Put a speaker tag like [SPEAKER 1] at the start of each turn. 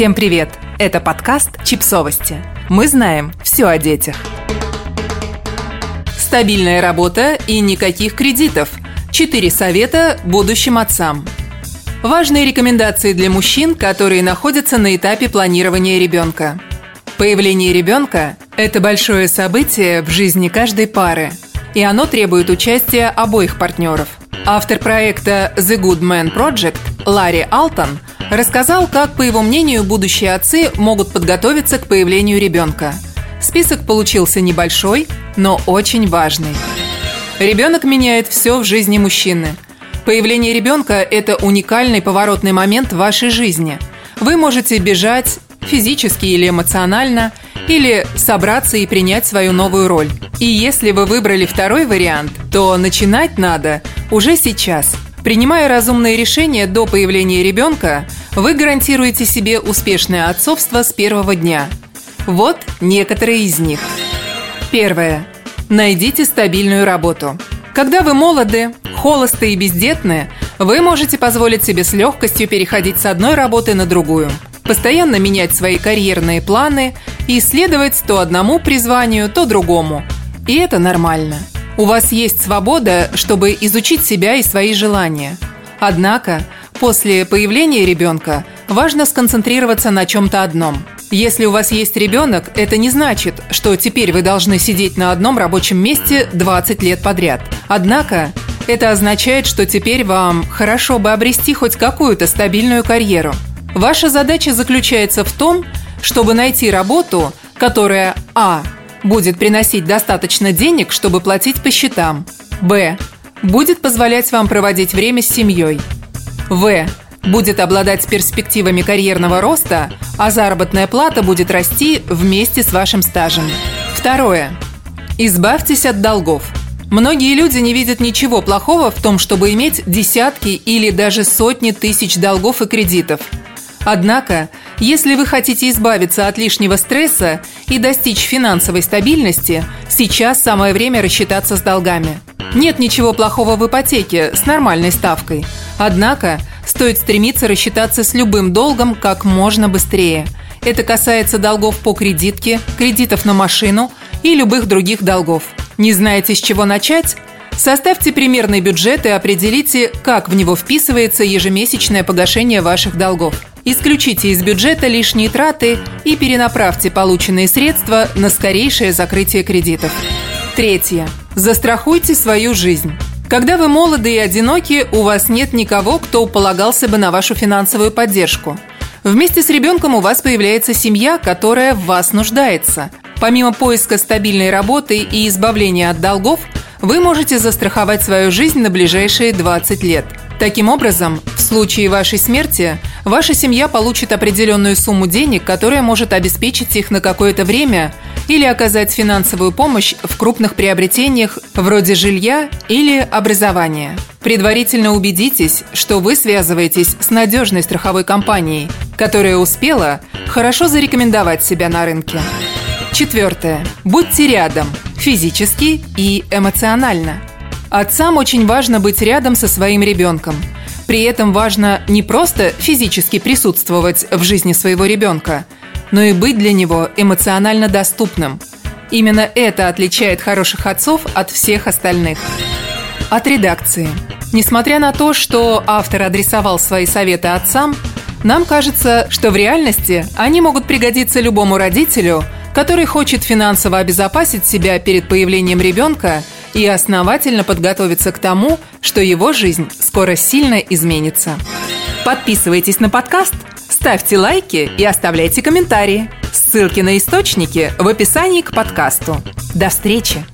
[SPEAKER 1] Всем привет! Это подкаст «Чипсовости». Мы знаем все о детях. Стабильная работа и никаких кредитов. Четыре совета будущим отцам. Важные рекомендации для мужчин, которые находятся на этапе планирования ребенка. Появление ребенка – это большое событие в жизни каждой пары, и оно требует участия обоих партнеров. Автор проекта The Good Man Project Ларри Алтон – рассказал, как, по его мнению, будущие отцы могут подготовиться к появлению ребенка. Список получился небольшой, но очень важный. Ребенок меняет все в жизни мужчины. Появление ребенка – это уникальный поворотный момент в вашей жизни. Вы можете бежать физически или эмоционально, или собраться и принять свою новую роль. И если вы выбрали второй вариант, то начинать надо уже сейчас – Принимая разумные решения до появления ребенка, вы гарантируете себе успешное отцовство с первого дня. Вот некоторые из них. Первое. Найдите стабильную работу. Когда вы молоды, холосты и бездетны, вы можете позволить себе с легкостью переходить с одной работы на другую, постоянно менять свои карьерные планы и следовать то одному призванию, то другому. И это нормально. У вас есть свобода, чтобы изучить себя и свои желания. Однако, после появления ребенка важно сконцентрироваться на чем-то одном. Если у вас есть ребенок, это не значит, что теперь вы должны сидеть на одном рабочем месте 20 лет подряд. Однако, это означает, что теперь вам хорошо бы обрести хоть какую-то стабильную карьеру. Ваша задача заключается в том, чтобы найти работу, которая а будет приносить достаточно денег, чтобы платить по счетам. Б. Будет позволять вам проводить время с семьей. В. Будет обладать перспективами карьерного роста, а заработная плата будет расти вместе с вашим стажем. Второе. Избавьтесь от долгов. Многие люди не видят ничего плохого в том, чтобы иметь десятки или даже сотни тысяч долгов и кредитов. Однако если вы хотите избавиться от лишнего стресса и достичь финансовой стабильности, сейчас самое время рассчитаться с долгами. Нет ничего плохого в ипотеке с нормальной ставкой. Однако стоит стремиться рассчитаться с любым долгом как можно быстрее. Это касается долгов по кредитке, кредитов на машину и любых других долгов. Не знаете, с чего начать? Составьте примерный бюджет и определите, как в него вписывается ежемесячное погашение ваших долгов. Исключите из бюджета лишние траты и перенаправьте полученные средства на скорейшее закрытие кредитов. Третье. Застрахуйте свою жизнь. Когда вы молоды и одиноки, у вас нет никого, кто полагался бы на вашу финансовую поддержку. Вместе с ребенком у вас появляется семья, которая в вас нуждается. Помимо поиска стабильной работы и избавления от долгов, вы можете застраховать свою жизнь на ближайшие 20 лет. Таким образом, случае вашей смерти, ваша семья получит определенную сумму денег, которая может обеспечить их на какое-то время или оказать финансовую помощь в крупных приобретениях вроде жилья или образования. Предварительно убедитесь, что вы связываетесь с надежной страховой компанией, которая успела хорошо зарекомендовать себя на рынке. Четвертое. Будьте рядом физически и эмоционально. Отцам очень важно быть рядом со своим ребенком. При этом важно не просто физически присутствовать в жизни своего ребенка, но и быть для него эмоционально доступным. Именно это отличает хороших отцов от всех остальных. От редакции. Несмотря на то, что автор адресовал свои советы отцам, нам кажется, что в реальности они могут пригодиться любому родителю, который хочет финансово обезопасить себя перед появлением ребенка – и основательно подготовиться к тому, что его жизнь скоро сильно изменится. Подписывайтесь на подкаст, ставьте лайки и оставляйте комментарии. Ссылки на источники в описании к подкасту. До встречи!